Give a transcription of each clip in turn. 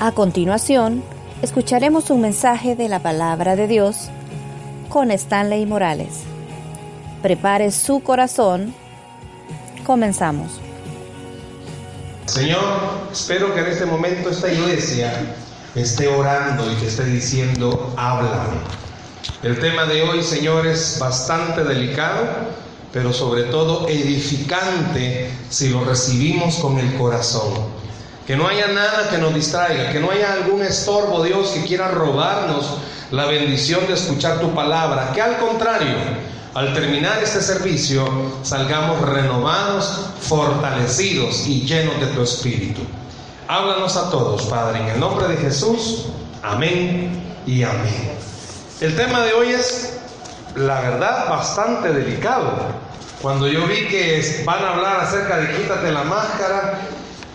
A continuación, escucharemos un mensaje de la palabra de Dios con Stanley Morales. Prepare su corazón. Comenzamos. Señor, espero que en este momento esta iglesia esté orando y que esté diciendo, háblame. El tema de hoy, Señor, es bastante delicado, pero sobre todo edificante si lo recibimos con el corazón. Que no haya nada que nos distraiga, que no haya algún estorbo, Dios, que quiera robarnos la bendición de escuchar tu palabra. Que al contrario, al terminar este servicio, salgamos renovados, fortalecidos y llenos de tu espíritu. Háblanos a todos, Padre, en el nombre de Jesús. Amén y amén. El tema de hoy es, la verdad, bastante delicado. Cuando yo vi que van a hablar acerca de quítate la máscara,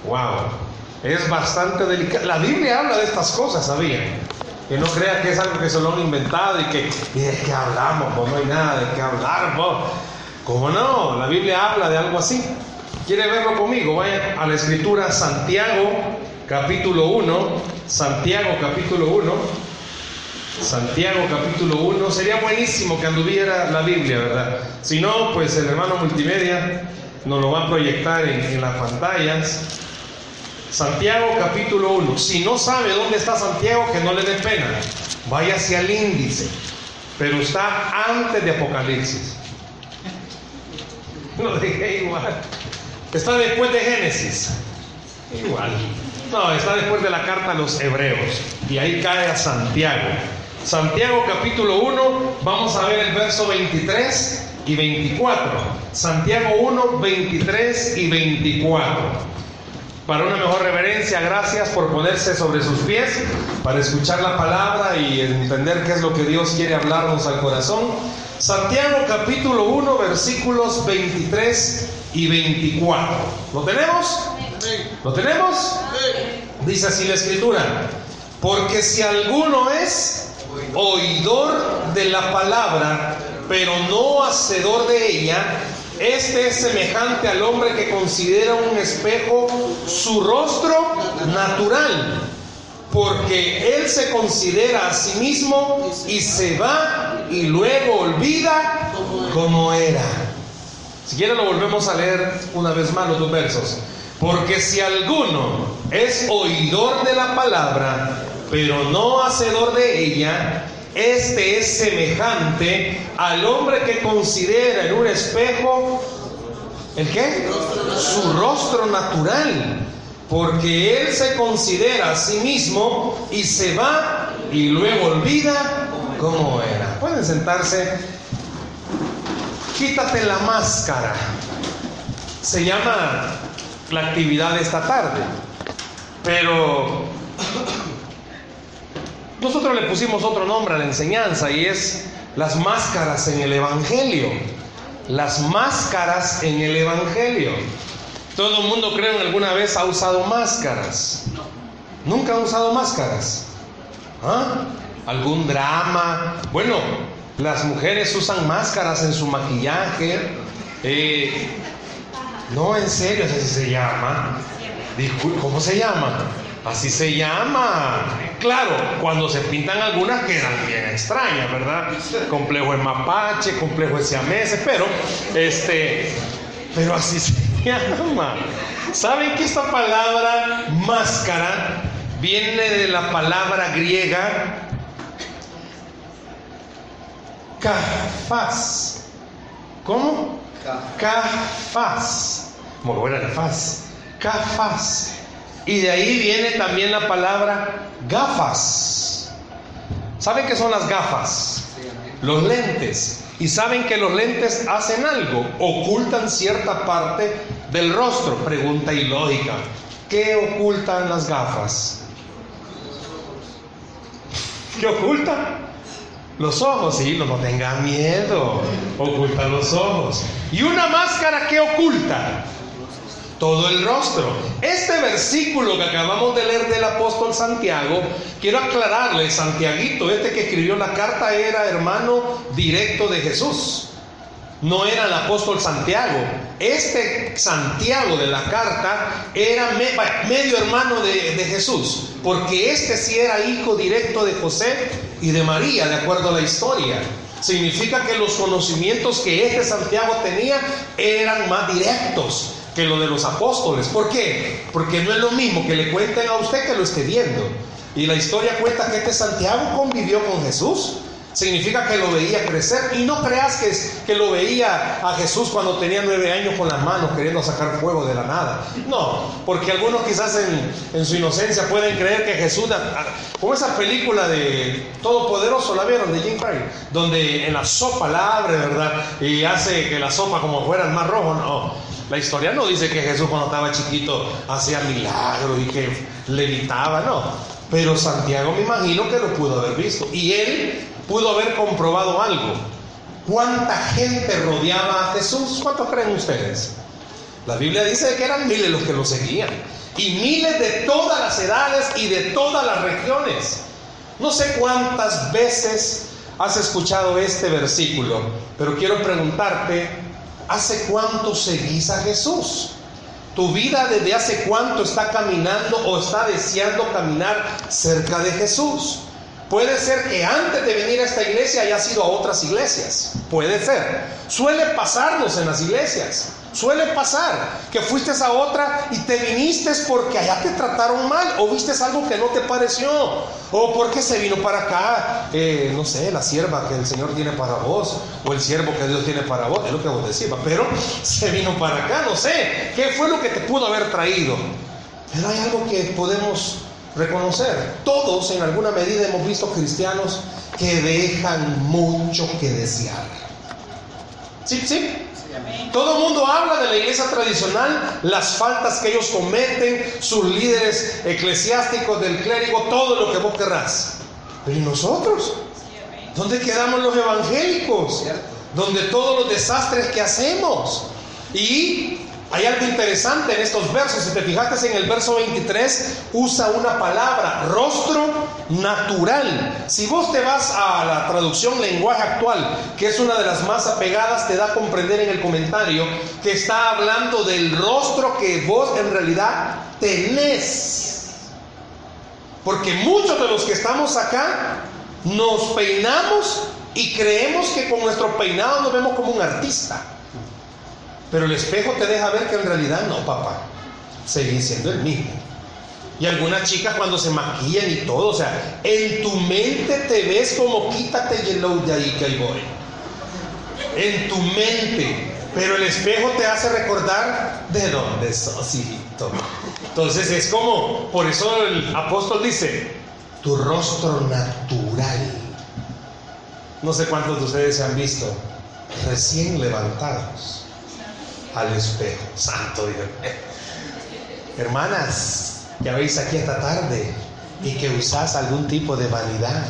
wow, es bastante delicado. La Biblia habla de estas cosas, ¿sabían? Que no crea que es algo que se lo han inventado y que, ¿y de qué hablamos? Pues no hay nada de qué hablar, pues. ¿Cómo no? La Biblia habla de algo así. ¿Quiere verlo conmigo? Vaya a la escritura Santiago capítulo 1. Santiago capítulo 1. Santiago capítulo 1. Sería buenísimo que anduviera la Biblia, ¿verdad? Si no, pues el hermano multimedia nos lo va a proyectar en, en las pantallas. Santiago capítulo 1. Si no sabe dónde está Santiago, que no le dé pena. Vaya hacia el índice. Pero está antes de Apocalipsis. Lo dije igual. Está después de Génesis. Igual. No, está después de la carta a los hebreos. Y ahí cae a Santiago. Santiago capítulo 1, vamos a ver el verso 23 y 24. Santiago 1, 23 y 24. Para una mejor reverencia, gracias por ponerse sobre sus pies, para escuchar la palabra y entender qué es lo que Dios quiere hablarnos al corazón. Santiago capítulo 1, versículos 23 y 24. ¿Lo tenemos? ¿Lo tenemos? Dice así la escritura. Porque si alguno es oidor de la palabra, pero no hacedor de ella, este es semejante al hombre que considera un espejo su rostro natural, porque él se considera a sí mismo y se va y luego olvida como era. Si quieren lo volvemos a leer una vez más los dos versos. Porque si alguno es oidor de la palabra, pero no hacedor de ella, este es semejante al hombre que considera en un espejo el qué? Su rostro natural. Porque él se considera a sí mismo y se va y luego olvida cómo era. Pueden sentarse. Quítate la máscara. Se llama la actividad de esta tarde. Pero nosotros le pusimos otro nombre a la enseñanza y es las máscaras en el Evangelio. Las máscaras en el Evangelio. Todo el mundo creo que alguna vez ha usado máscaras. Nunca ha usado máscaras. ¿Ah? ¿Algún drama? Bueno, las mujeres usan máscaras en su maquillaje. Eh, no, en serio, así se llama. ¿Cómo se llama? Así se llama. Claro, cuando se pintan algunas quedan bien extrañas, ¿verdad? Complejo de mapache, complejo de siameses, pero este, pero así se llama. ¿Saben que esta palabra máscara viene de la palabra griega kafas? ¿Cómo? Kafas. Como buena faz. Kafas. Y de ahí viene también la palabra gafas. ¿Saben qué son las gafas? Los lentes. Y saben que los lentes hacen algo, ocultan cierta parte del rostro. Pregunta ilógica. ¿Qué ocultan las gafas? ¿Qué ocultan? Los ojos, sí, no, tengan miedo. Ocultan los ojos. ¿Y una máscara que oculta? Todo el rostro. Este versículo que acabamos de leer del apóstol Santiago, quiero aclararle, Santiaguito, este que escribió la carta era hermano directo de Jesús. No era el apóstol Santiago. Este Santiago de la carta era medio hermano de, de Jesús, porque este sí era hijo directo de José y de María, de acuerdo a la historia significa que los conocimientos que este Santiago tenía eran más directos que lo de los apóstoles. ¿Por qué? Porque no es lo mismo que le cuenten a usted que lo esté viendo. Y la historia cuenta que este Santiago convivió con Jesús. Significa que lo veía crecer. Y no creas que, que lo veía a Jesús cuando tenía nueve años con las manos queriendo sacar fuego de la nada. No, porque algunos quizás en, su inocencia pueden creer que Jesús, como esa película de Todopoderoso, ¿la vieron? De Jim Carrey, donde en la sopa la abre, ¿verdad? Y hace que la sopa como fuera el mar rojo. No, la historia no dice que Jesús cuando estaba chiquito hacía milagros y que levitaba, no. Pero Santiago me imagino que lo pudo haber visto. Y él pudo haber comprobado algo. ¿Cuánta gente rodeaba a Jesús? ¿Cuántos creen ustedes? La Biblia dice que eran miles los que lo seguían. Y miles de todas las edades y de todas las regiones. No sé cuántas veces has escuchado este versículo, pero quiero preguntarte, ¿Hace cuánto seguís a Jesús? Tu vida desde hace cuánto está caminando o está deseando caminar cerca de Jesús. Puede ser que antes de venir a esta iglesia haya sido a otras iglesias. Puede ser. Suele pasarnos en las iglesias. Suele pasar que fuiste a otra y te viniste porque allá te trataron mal o viste algo que no te pareció o porque se vino para acá, eh, no sé, la sierva que el Señor tiene para vos o el siervo que Dios tiene para vos, es lo que vos decís, pero se vino para acá, no sé, ¿qué fue lo que te pudo haber traído? Pero hay algo que podemos reconocer. Todos en alguna medida hemos visto cristianos que dejan mucho que desear. ¿Sí? ¿Sí? Todo el mundo habla de la iglesia tradicional, las faltas que ellos cometen, sus líderes eclesiásticos, del clérigo, todo lo que vos querrás. Pero ¿y nosotros? ¿Dónde quedamos los evangélicos? Donde todos los desastres que hacemos. Y hay algo interesante en estos versos. Si te fijaste en el verso 23, usa una palabra, rostro natural. Si vos te vas a la traducción lenguaje actual, que es una de las más apegadas, te da a comprender en el comentario que está hablando del rostro que vos en realidad tenés. Porque muchos de los que estamos acá nos peinamos y creemos que con nuestro peinado nos vemos como un artista. Pero el espejo te deja ver que en realidad no, papá. Seguís siendo el mismo. Y algunas chicas cuando se maquillan y todo, o sea, en tu mente te ves como quítate yellow de ahí que ahí voy. En tu mente. Pero el espejo te hace recordar de dónde sos, hijito. Entonces es como, por eso el apóstol dice, tu rostro natural. No sé cuántos de ustedes se han visto recién levantados al espejo. Santo Dios. Hermanas, ya veis aquí esta tarde y que usás algún tipo de vanidad.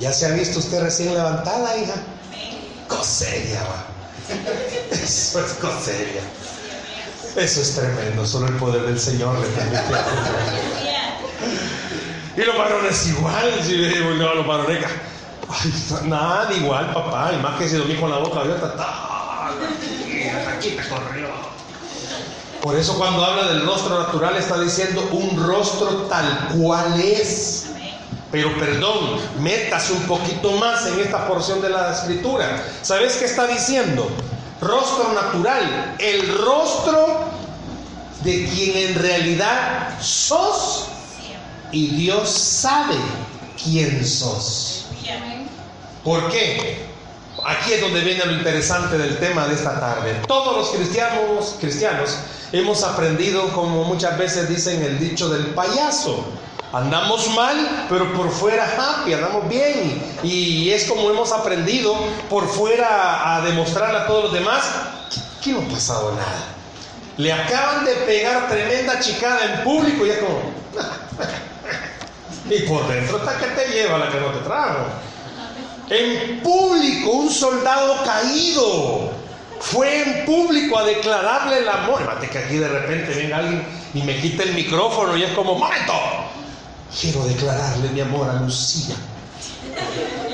¿Ya se ha visto usted recién levantada, hija? Coseria, va. Eso es coseria. Eso es tremendo. Solo el poder del Señor le permite Y los varones igual. Si no, los varones. nada igual, papá. Y más que si dormí con la boca abierta. Por eso cuando habla del rostro natural está diciendo un rostro tal cual es. Pero perdón, métase un poquito más en esta porción de la escritura. ¿Sabes qué está diciendo? Rostro natural, el rostro de quien en realidad sos y Dios sabe quién sos. ¿Por qué? Aquí es donde viene lo interesante del tema de esta tarde. Todos los cristianos, cristianos hemos aprendido, como muchas veces dicen el dicho del payaso. Andamos mal, pero por fuera happy, andamos bien. Y es como hemos aprendido por fuera a demostrarle a todos los demás que no ha pasado nada. Le acaban de pegar tremenda chicada en público y es como... y por dentro está que te lleva la que no te trajo. En público, un soldado caído fue en público a declararle el amor. Que aquí de repente venga alguien y me quita el micrófono y es como, momento, quiero declararle mi amor a Lucía.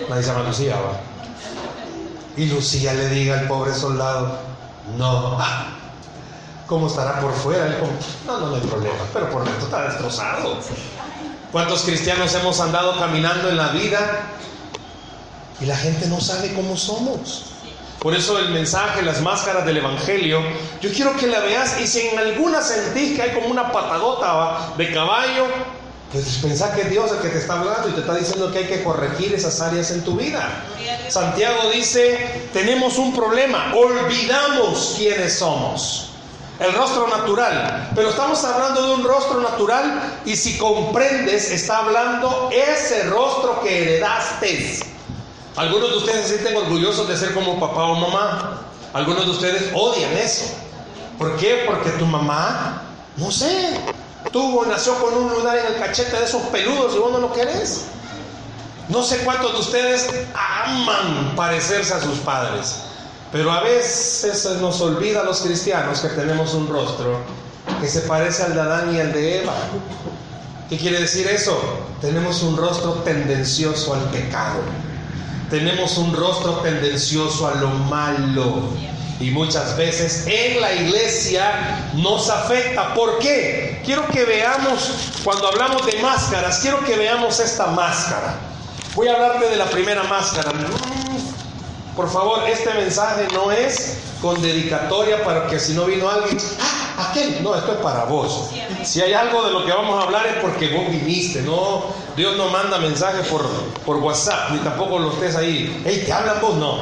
Nadie se llama Lucía, va. Y Lucía le diga al pobre soldado, no. ¿Cómo estará por fuera? Él como, no, no, no hay problema, pero por dentro está destrozado. ¿Cuántos cristianos hemos andado caminando en la vida y la gente no sabe cómo somos? Por eso el mensaje, las máscaras del Evangelio, yo quiero que la veas y si en alguna sentís que hay como una patadota de caballo, pues pensá que es Dios el que te está hablando y te está diciendo que hay que corregir esas áreas en tu vida. Santiago dice, tenemos un problema, olvidamos quiénes somos. El rostro natural. Pero estamos hablando de un rostro natural y si comprendes, está hablando ese rostro que heredaste. Algunos de ustedes se sienten orgullosos de ser como papá o mamá. Algunos de ustedes odian eso. ¿Por qué? Porque tu mamá, no sé, tuvo, nació con un lunar en el cachete de esos peludos y vos no lo querés. No sé cuántos de ustedes aman parecerse a sus padres. Pero a veces nos olvida a los cristianos que tenemos un rostro que se parece al de Adán y al de Eva. ¿Qué quiere decir eso? Tenemos un rostro tendencioso al pecado. Tenemos un rostro tendencioso a lo malo. Y muchas veces en la iglesia nos afecta. ¿Por qué? Quiero que veamos, cuando hablamos de máscaras, quiero que veamos esta máscara. Voy a hablarte de la primera máscara. Por favor, este mensaje no es con dedicatoria para que si no vino alguien, ah, aquel, no, esto es para vos. Si hay algo de lo que vamos a hablar es porque vos viniste, no, Dios no manda mensajes por, por WhatsApp, ni tampoco los estés ahí, hey, te hablan vos, no.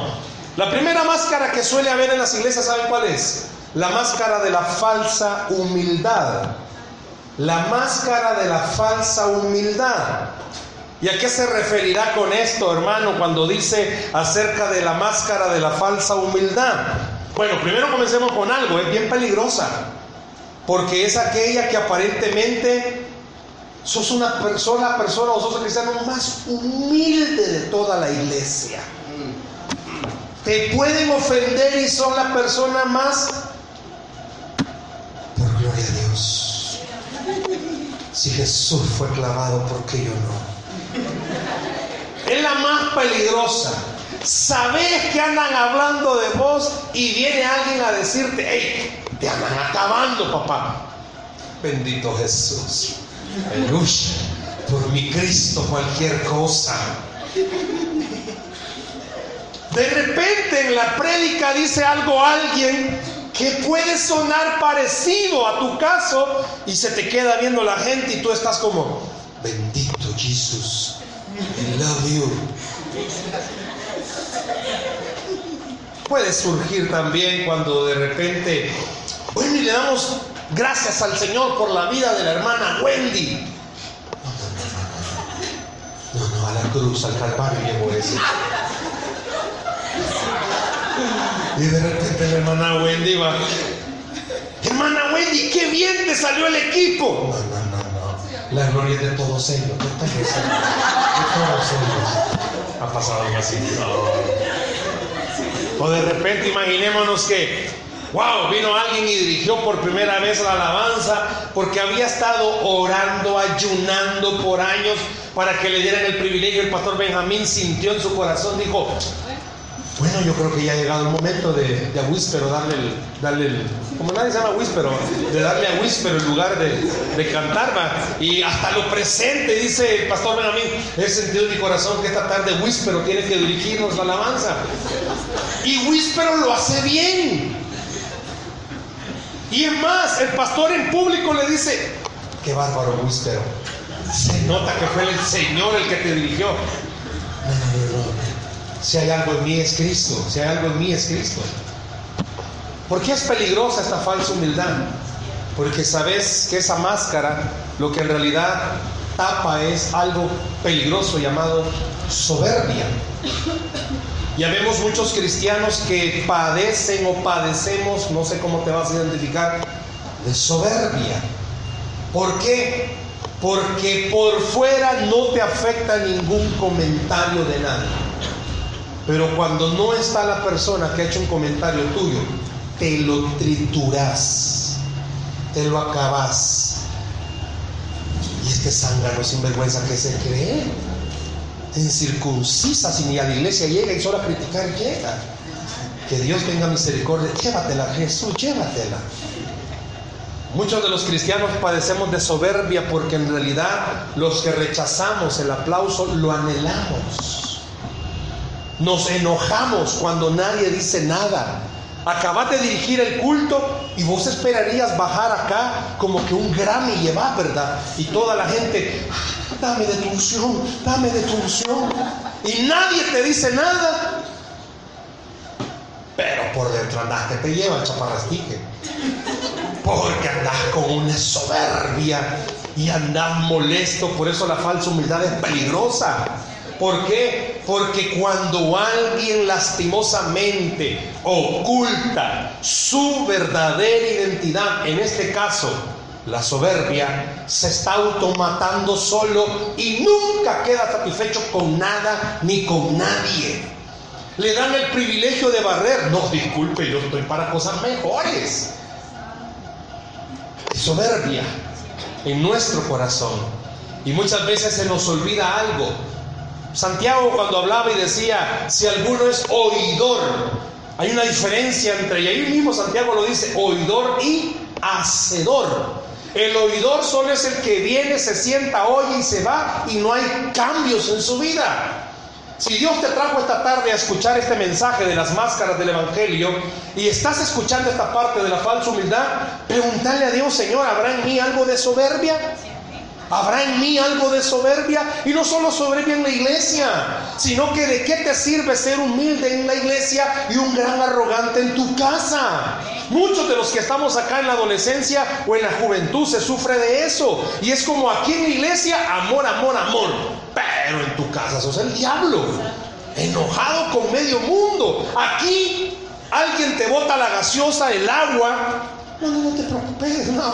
La primera máscara que suele haber en las iglesias, ¿saben cuál es? La máscara de la falsa humildad. La máscara de la falsa humildad. ¿Y a qué se referirá con esto, hermano, cuando dice acerca de la máscara de la falsa humildad? Bueno, primero comencemos con algo, es bien peligrosa, porque es aquella que aparentemente sos una persona, persona o sos cristiano más humilde de toda la iglesia. Te pueden ofender y son la persona más por gloria a Dios. Si Jesús fue clavado, ¿por qué yo no? Es la más peligrosa. Sabes que andan hablando de vos y viene alguien a decirte, hey, te andan acabando, papá. Bendito Jesús. por mi Cristo cualquier cosa. De repente en la prédica dice algo alguien que puede sonar parecido a tu caso y se te queda viendo la gente y tú estás como, bendito. Love you. Puede surgir también cuando de repente, bueno, le damos gracias al Señor por la vida de la hermana Wendy. No, no, a la cruz, al Calvario llevo eso. Y de repente la hermana Wendy va, hermana Wendy, qué bien te salió el equipo. No. La gloria de todos ellos. De todos ellos. Ha pasado algo así. O de repente imaginémonos que, wow, vino alguien y dirigió por primera vez la alabanza porque había estado orando, ayunando por años para que le dieran el privilegio. El pastor Benjamín sintió en su corazón, dijo, bueno, yo creo que ya ha llegado el momento de, a Whisper darle el, darle como nadie se llama Whisper, de darle a Whisper el lugar de, de cantar, ¿va? y hasta lo presente, dice el pastor Benjamín, he sentido en mi corazón que esta tarde Whisper tiene que dirigirnos la alabanza. Y Whisper lo hace bien. Y es más, el pastor en público le dice, qué bárbaro Whisper. Se nota que fue el Señor el que te dirigió. Si hay algo en mí es Cristo, si hay algo en mí es Cristo. ¿Por qué es peligrosa esta falsa humildad? Porque sabes que esa máscara lo que en realidad tapa es algo peligroso llamado soberbia. Ya vemos muchos cristianos que padecen o padecemos, no sé cómo te vas a identificar, de soberbia. ¿Por qué? Porque por fuera no te afecta ningún comentario de nadie. Pero cuando no está la persona que ha hecho un comentario tuyo, te lo trituras, te lo acabas. Y este zángano sinvergüenza que se cree en circuncisa, si ni a la iglesia llega y solo a criticar llega. Que Dios tenga misericordia, llévatela, Jesús, llévatela. Muchos de los cristianos padecemos de soberbia porque en realidad los que rechazamos el aplauso lo anhelamos. Nos enojamos cuando nadie dice nada. Acabas de dirigir el culto y vos esperarías bajar acá como que un Grammy lleva, ¿verdad? Y toda la gente, dame de tu unción, dame de tu unción. Y nadie te dice nada. Pero por dentro andas que te lleva el chaparrastique. Porque andas con una soberbia y andas molesto. Por eso la falsa humildad es peligrosa. ¿Por qué? Porque cuando alguien lastimosamente oculta su verdadera identidad, en este caso la soberbia, se está automatando solo y nunca queda satisfecho con nada ni con nadie. Le dan el privilegio de barrer. No, disculpe, yo estoy para cosas mejores. Soberbia en nuestro corazón. Y muchas veces se nos olvida algo. Santiago cuando hablaba y decía, si alguno es oidor, hay una diferencia entre, y ahí mismo Santiago lo dice, oidor y hacedor. El oidor solo es el que viene, se sienta, oye y se va y no hay cambios en su vida. Si Dios te trajo esta tarde a escuchar este mensaje de las máscaras del Evangelio y estás escuchando esta parte de la falsa humildad, pregúntale a Dios, Señor, ¿habrá en mí algo de soberbia? ¿Habrá en mí algo de soberbia? Y no solo soberbia en la iglesia, sino que de qué te sirve ser humilde en la iglesia y un gran arrogante en tu casa. Muchos de los que estamos acá en la adolescencia o en la juventud se sufre de eso. Y es como aquí en la iglesia, amor, amor, amor. Pero en tu casa sos el diablo. Enojado con medio mundo. Aquí alguien te bota la gaseosa, el agua, no, no, no te preocupes, no.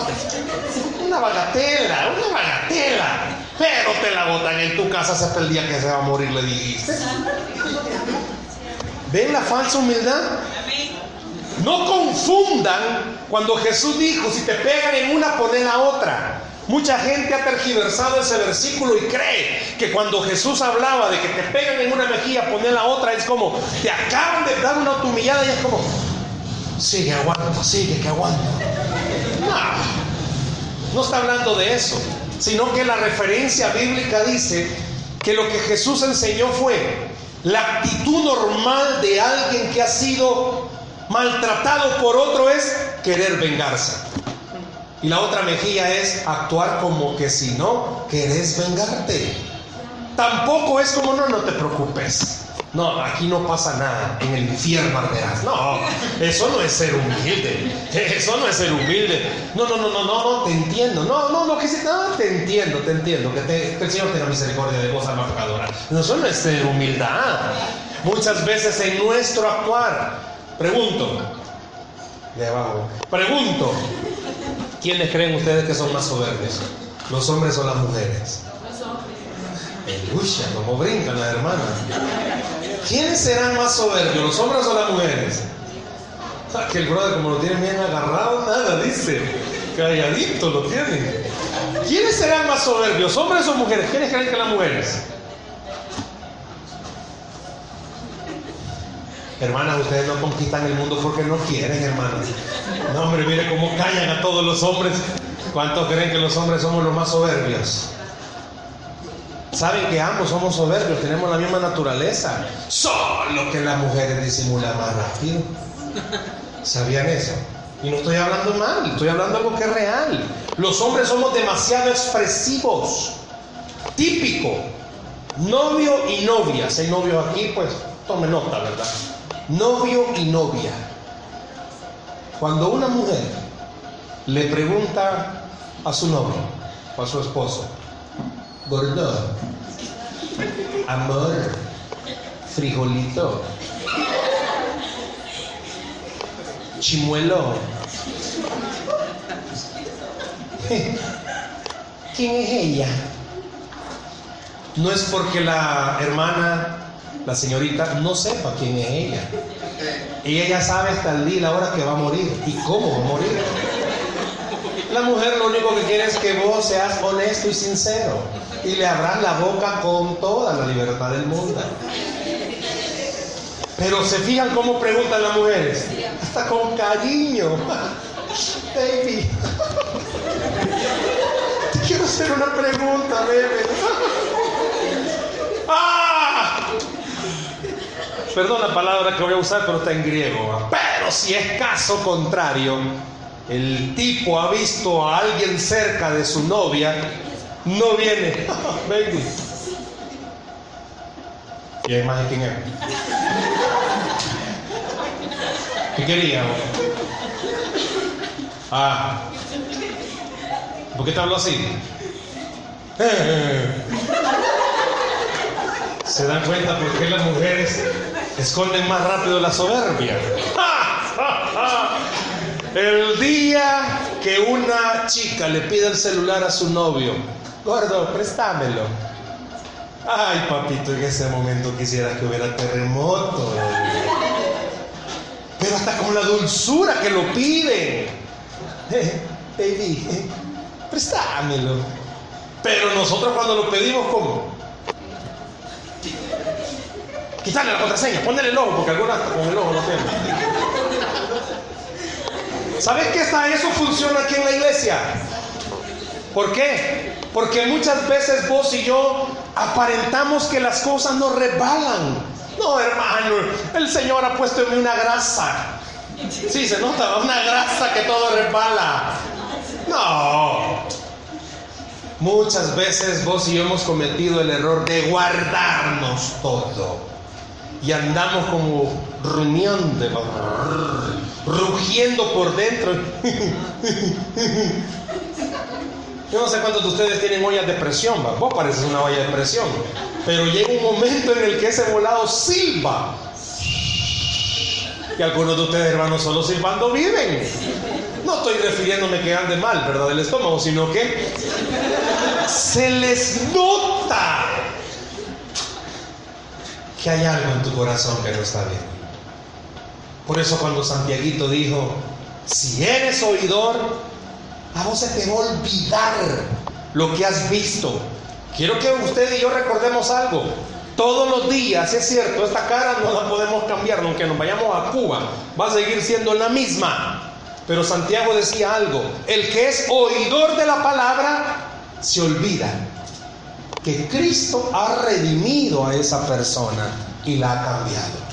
Una bagatela, una bagatela. Pero te la botan en tu casa hasta el día que se va a morir, le dijiste. ¿Ven la falsa humildad? No confundan cuando Jesús dijo, si te pegan en una, ponen la otra. Mucha gente ha tergiversado ese versículo y cree que cuando Jesús hablaba de que te pegan en una mejilla, ponen la otra, es como, te acaban de dar una automillada y es como, sigue, aguanta, sigue, que aguanta. No, no está hablando de eso, sino que la referencia bíblica dice que lo que Jesús enseñó fue la actitud normal de alguien que ha sido maltratado por otro es querer vengarse. Y la otra mejilla es actuar como que si no querés vengarte. Tampoco es como no, no te preocupes. No, aquí no pasa nada, en el infierno arderás. No, eso no es ser humilde. Eso no es ser humilde. No, no, no, no, no, no, te entiendo. No, no, no, que se, no, te entiendo, te entiendo. Que, te, que el Señor tenga misericordia de vos, alma pecadora. No, eso no es ser humildad. Muchas veces en nuestro actuar, pregunto, de abajo, pregunto, ¿quiénes creen ustedes que son más soberbios? ¿Los hombres o las mujeres? Lucha, como brincan las hermanas. ¿Quiénes serán más soberbios, los hombres o las mujeres? que el brother, como lo tiene bien agarrado, nada dice. Calladito lo tiene. ¿Quiénes serán más soberbios, hombres o mujeres? ¿Quiénes creen que las mujeres? Hermanas, ustedes no conquistan el mundo porque no quieren, hermanas. No, hombre, mire cómo callan a todos los hombres. ¿Cuántos creen que los hombres somos los más soberbios? Saben que ambos somos soberbios, tenemos la misma naturaleza, solo que las mujeres disimulan más rápido. ¿Sabían eso? Y no estoy hablando mal, estoy hablando algo que es real. Los hombres somos demasiado expresivos. Típico. Novio y novia. Si hay novio aquí, pues tome nota, ¿verdad? Novio y novia. Cuando una mujer le pregunta a su novio o a su esposo, gordo, amor, frijolito, chimuelo. ¿Quién es ella? No es porque la hermana, la señorita, no sepa quién es ella. Ella ya sabe hasta el día y la hora que va a morir y cómo va a morir. La mujer lo único que quiere es que vos seas honesto y sincero y le abras la boca con toda la libertad del mundo. Pero se fijan cómo preguntan las mujeres, hasta con cariño. Baby, te quiero hacer una pregunta, bebé. ¡Ah! Perdón la palabra que voy a usar, pero está en griego. Pero si es caso contrario, el tipo ha visto a alguien cerca de su novia, no viene. Baby. ¿Y hay más de quién es? ¿Qué quería? Ah. ¿Por qué te habló así? ¿Se dan cuenta por qué las mujeres esconden más rápido la soberbia? El día que una chica le pide el celular a su novio, gordo, préstamelo. Ay, papito, en ese momento quisiera que hubiera terremoto. Pero hasta con la dulzura que lo piden. Eh, baby, eh, préstamelo. Pero nosotros cuando lo pedimos, ¿cómo? Quitarle la contraseña, ponerle el ojo, porque algunas con el ojo no tienen. ¿Sabes que hasta eso funciona aquí en la iglesia? ¿Por qué? Porque muchas veces vos y yo aparentamos que las cosas nos resbalan. No, hermano, el Señor ha puesto en mí una grasa. Sí, se nota, una grasa que todo resbala. No. Muchas veces vos y yo hemos cometido el error de guardarnos todo. Y andamos como rumiante, rugiendo por dentro. Yo no sé cuántos de ustedes tienen ollas de presión, vos pareces una olla de presión, pero llega un momento en el que ese volado silba. Y algunos de ustedes, hermanos, solo silbando viven. No estoy refiriéndome que ande mal, ¿verdad? Del estómago, sino que se les nota que hay algo en tu corazón que no está bien. Por eso cuando Santiaguito dijo, si eres oidor, a vos se te va a olvidar lo que has visto. Quiero que usted y yo recordemos algo. Todos los días, es cierto, esta cara no la podemos cambiar, aunque nos vayamos a Cuba, va a seguir siendo la misma. Pero Santiago decía algo, el que es oidor de la palabra se olvida que Cristo ha redimido a esa persona y la ha cambiado.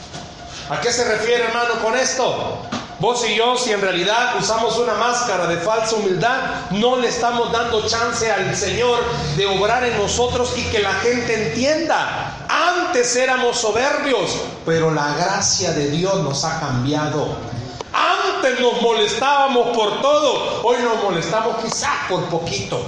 ¿A qué se refiere hermano con esto? Vos y yo, si en realidad usamos una máscara de falsa humildad, no le estamos dando chance al Señor de obrar en nosotros y que la gente entienda. Antes éramos soberbios, pero la gracia de Dios nos ha cambiado. Antes nos molestábamos por todo, hoy nos molestamos quizás por poquito.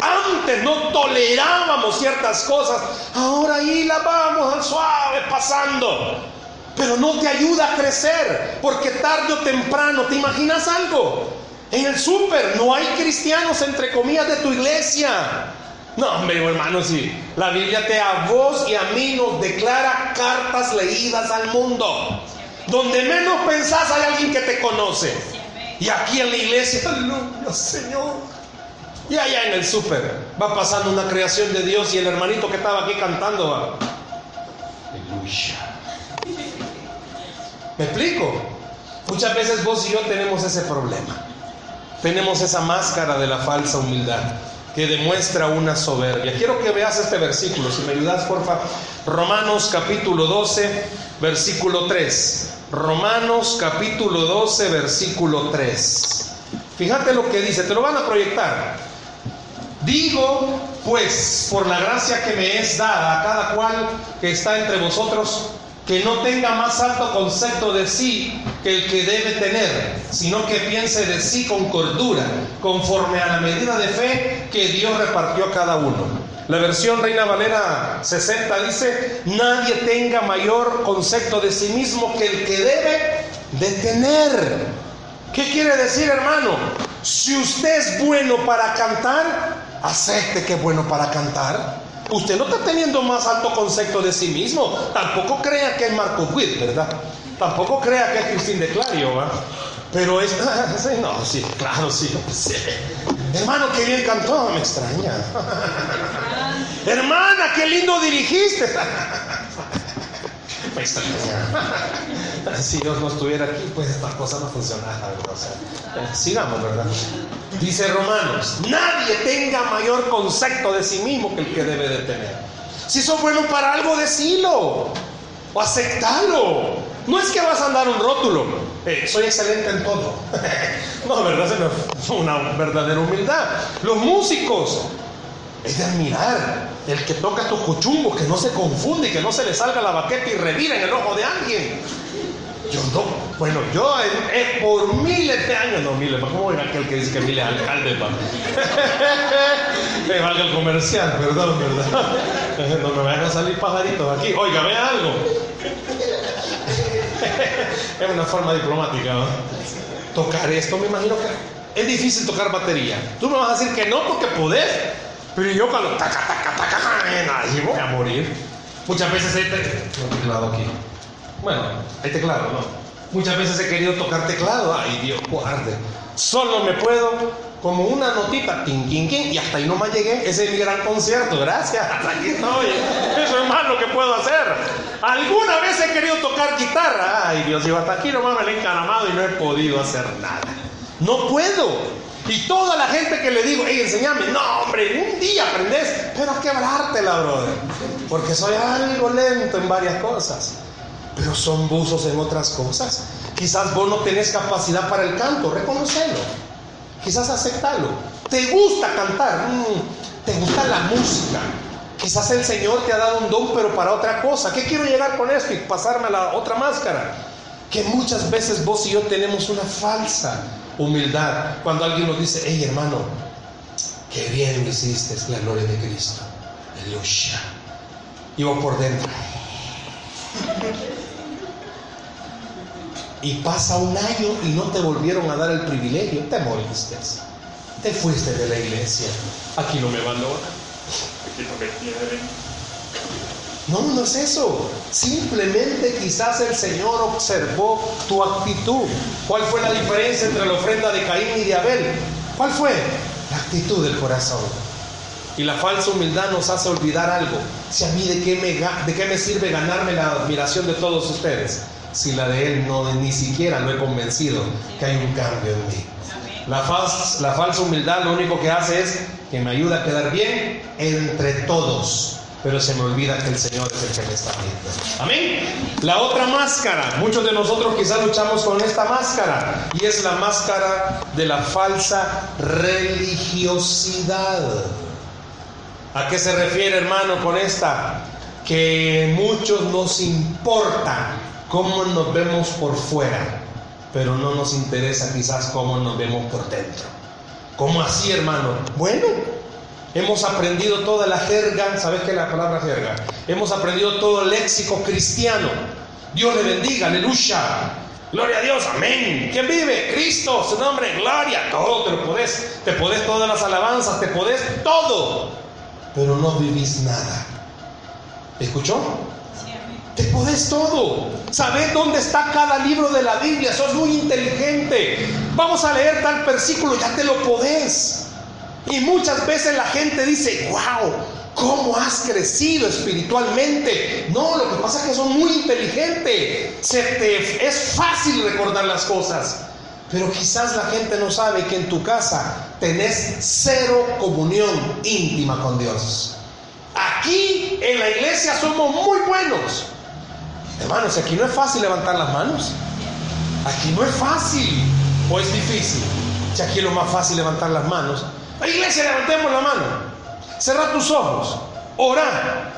Antes no tolerábamos ciertas cosas, ahora ahí las vamos al suave pasando. Pero no te ayuda a crecer, porque tarde o temprano, ¿te imaginas algo? En el súper no hay cristianos entre comillas de tu iglesia. No, hombre, hermano, si la Biblia te a vos y a mí nos declara cartas leídas al mundo. Donde menos pensás hay alguien que te conoce. Y aquí en la iglesia, aleluya, Señor. Y allá en el súper va pasando una creación de Dios y el hermanito que estaba aquí cantando va. Aleluya. ¿Me explico? Muchas veces vos y yo tenemos ese problema. Tenemos esa máscara de la falsa humildad que demuestra una soberbia. Quiero que veas este versículo, si me ayudas, porfa. Romanos capítulo 12, versículo 3. Romanos capítulo 12, versículo 3. Fíjate lo que dice, te lo van a proyectar. Digo, pues, por la gracia que me es dada a cada cual que está entre vosotros, que no tenga más alto concepto de sí que el que debe tener, sino que piense de sí con cordura, conforme a la medida de fe que Dios repartió a cada uno. La versión Reina Valera 60 dice, nadie tenga mayor concepto de sí mismo que el que debe de tener. ¿Qué quiere decir, hermano? Si usted es bueno para cantar, acepte que es bueno para cantar. Usted no está teniendo más alto concepto de sí mismo. Tampoco crea que es Marco Witt, ¿verdad? Tampoco crea que es Cristín de Clario, ¿va? Pero es. no, sí, claro, sí, sí. Hermano, qué bien cantó, me extraña. Hermana, qué lindo dirigiste. Si Dios no estuviera aquí, pues esta cosa no funcionara, sea, sigamos, ¿verdad? Dice Romanos: Nadie tenga mayor concepto de sí mismo que el que debe de tener. Si sos bueno para algo, decilo o aceptalo. No es que vas a andar un rótulo, eh, soy excelente en todo. no, ¿verdad? Es una verdadera humildad. Los músicos, es de admirar el que toca tu cuchumbo, que no se confunde y que no se le salga la baqueta y revira en el ojo de alguien. Yo no, bueno, yo es por miles de años, no miles, ¿cómo era aquel que dice que miles alcalde, pa? Me valga el comercial, perdón, ¿verdad? No me vayan a salir pajaritos aquí. Oiga, vea algo. es una forma diplomática, ¿no? Tocar esto, me imagino que es difícil tocar batería. Tú me vas a decir que no porque podés, pero yo cuando taca, taca, taca, ahí voy a morir. Muchas veces hay teclado aquí. Bueno, hay teclado, ¿no? Muchas veces he querido tocar teclado. Ay, Dios, guarde. Solo me puedo como una notita, tin, tin, tin, y hasta ahí no más llegué. Ese es mi gran concierto, gracias. aquí estoy. Eso es más lo que puedo hacer. Alguna vez he querido tocar guitarra. Ay, Dios, y hasta aquí nomás me lo he encaramado y no he podido hacer nada. No puedo. Y toda la gente que le digo, hey, enseñame, no, hombre, un día aprendes, pero a quebrártela, brother. Porque soy algo lento en varias cosas, pero son buzos en otras cosas. Quizás vos no tenés capacidad para el canto, reconocelo. Quizás aceptalo. ¿Te gusta cantar? Mm, ¿Te gusta la música? Quizás el Señor te ha dado un don, pero para otra cosa. ¿Qué quiero llegar con esto y pasarme a la otra máscara? Que muchas veces vos y yo tenemos una falsa humildad. Cuando alguien nos dice, hey hermano, qué bien hiciste, la gloria de Cristo. Aleluya. Y vos por dentro. Y pasa un año y no te volvieron a dar el privilegio, te moriste. Te fuiste de la iglesia. Aquí no me valoran. Aquí no me quieren. No, no es eso. Simplemente quizás el Señor observó tu actitud. ¿Cuál fue la diferencia entre la ofrenda de Caín y de Abel? ¿Cuál fue? La actitud del corazón. Y la falsa humildad nos hace olvidar algo. Si a mí de qué me, sirve ganarme la admiración de todos ustedes, si la de Él no ni siquiera lo he convencido que hay un cambio en mí. La falsa humildad lo único que hace es que me ayuda a quedar bien entre todos pero se me olvida que el Señor es el que me está viendo. Amén. La otra máscara, muchos de nosotros quizás luchamos con esta máscara, y es la máscara de la falsa religiosidad. ¿A qué se refiere, hermano, con esta? Que muchos nos importa cómo nos vemos por fuera, pero no nos interesa quizás cómo nos vemos por dentro. ¿Cómo así, hermano? Bueno, Hemos aprendido toda la jerga, ¿sabes qué es la palabra jerga? Hemos aprendido todo el léxico cristiano. Dios le bendiga, aleluya. Gloria a Dios, amén. ¿Quién vive? Cristo, su nombre, gloria. Todo te lo podés, te podés todas las alabanzas, te podés todo. Pero no vivís nada. ¿Escuchó? Te podés todo. Sabes dónde está cada libro de la Biblia. Sos muy inteligente. Vamos a leer tal versículo, ya te lo podés. Y muchas veces la gente dice, wow, ¿cómo has crecido espiritualmente? No, lo que pasa es que son muy inteligentes. Se te, es fácil recordar las cosas. Pero quizás la gente no sabe que en tu casa tenés cero comunión íntima con Dios. Aquí en la iglesia somos muy buenos. Hermanos, aquí no es fácil levantar las manos. Aquí no es fácil o es difícil. Si aquí es lo más fácil levantar las manos, la iglesia, levantemos la mano. Cerra tus ojos. Ora.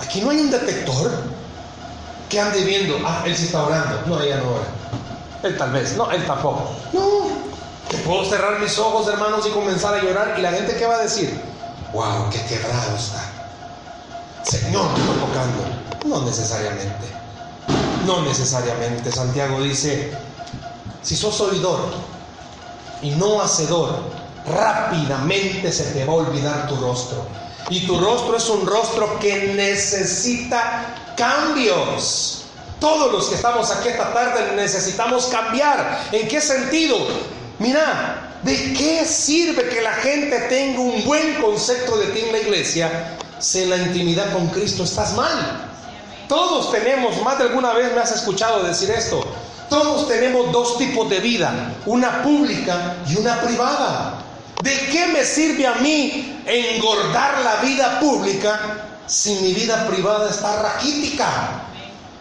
Aquí no hay un detector que ande viendo. Ah, él sí está orando. No, ella no ora. Él tal vez. No, él tampoco. No. Que puedo cerrar mis ojos, hermanos, y comenzar a llorar. ¿Y la gente qué va a decir? wow, qué quebrado está. Señor, me está tocando. No necesariamente. No necesariamente. Santiago dice, si sos oidor y no hacedor, rápidamente se te va a olvidar tu rostro. Y tu rostro es un rostro que necesita cambios. Todos los que estamos aquí esta tarde necesitamos cambiar. ¿En qué sentido? Mira, ¿de qué sirve que la gente tenga un buen concepto de ti en la iglesia si en la intimidad con Cristo estás mal? Todos tenemos, más de alguna vez me has escuchado decir esto, todos tenemos dos tipos de vida, una pública y una privada. ¿De qué me sirve a mí engordar la vida pública si mi vida privada está raquítica?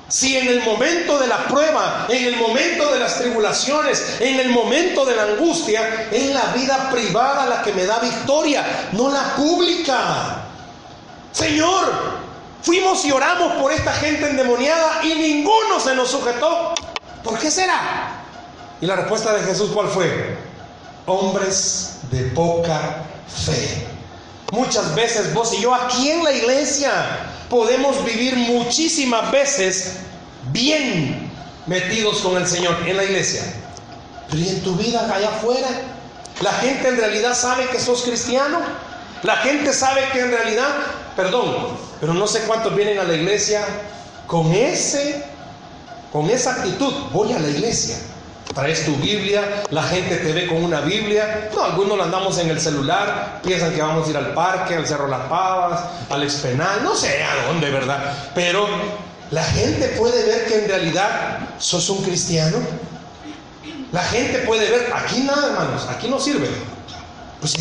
Si en el momento de la prueba, en el momento de las tribulaciones, en el momento de la angustia, es la vida privada la que me da victoria, no la pública. Señor, fuimos y oramos por esta gente endemoniada y ninguno se nos sujetó. ¿Por qué será? Y la respuesta de Jesús, ¿cuál fue? Hombres de poca fe. Muchas veces vos y yo aquí en la iglesia podemos vivir muchísimas veces bien metidos con el Señor en la iglesia. Pero ¿y en tu vida allá afuera? La gente en realidad sabe que sos cristiano. La gente sabe que en realidad, perdón, pero no sé cuántos vienen a la iglesia con ese con esa actitud, voy a la iglesia. Traes tu Biblia, la gente te ve con una Biblia. No, algunos la andamos en el celular, piensan que vamos a ir al parque, al Cerro Las Pavas, al Expenal, no sé a dónde, ¿verdad? Pero la gente puede ver que en realidad sos un cristiano. La gente puede ver, aquí nada, hermanos, aquí no sirve. Pues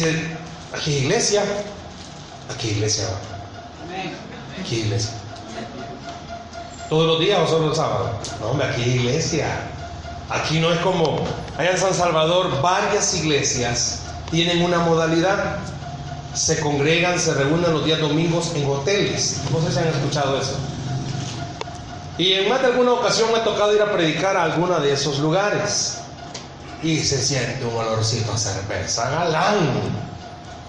aquí iglesia, aquí iglesia, aquí iglesia. ¿Todos los días o solo el sábado? No, hombre, aquí iglesia. Aquí no es como, allá en San Salvador varias iglesias tienen una modalidad. Se congregan, se reúnen los días domingos en hoteles. No sé si han escuchado eso. Y en más de alguna ocasión me ha tocado ir a predicar a alguna de esos lugares. Y se siente un olorcito a cerveza galán.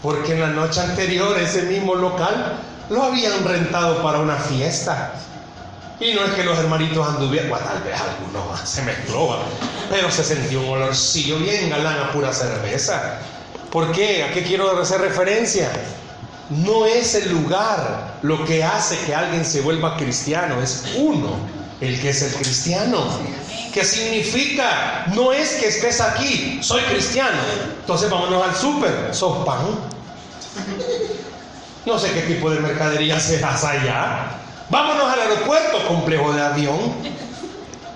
Porque en la noche anterior ese mismo local lo habían rentado para una fiesta. Y no es que los hermanitos anduvieran, bueno, tal vez alguno se mezcló, pero se sentió un olorcillo bien galán a pura cerveza. ¿Por qué? ¿A qué quiero hacer referencia? No es el lugar lo que hace que alguien se vuelva cristiano, es uno el que es el cristiano. ¿Qué significa? No es que estés aquí, soy cristiano. Entonces vámonos al súper, sos pan. No sé qué tipo de mercadería serás allá. Vámonos al aeropuerto, complejo de avión.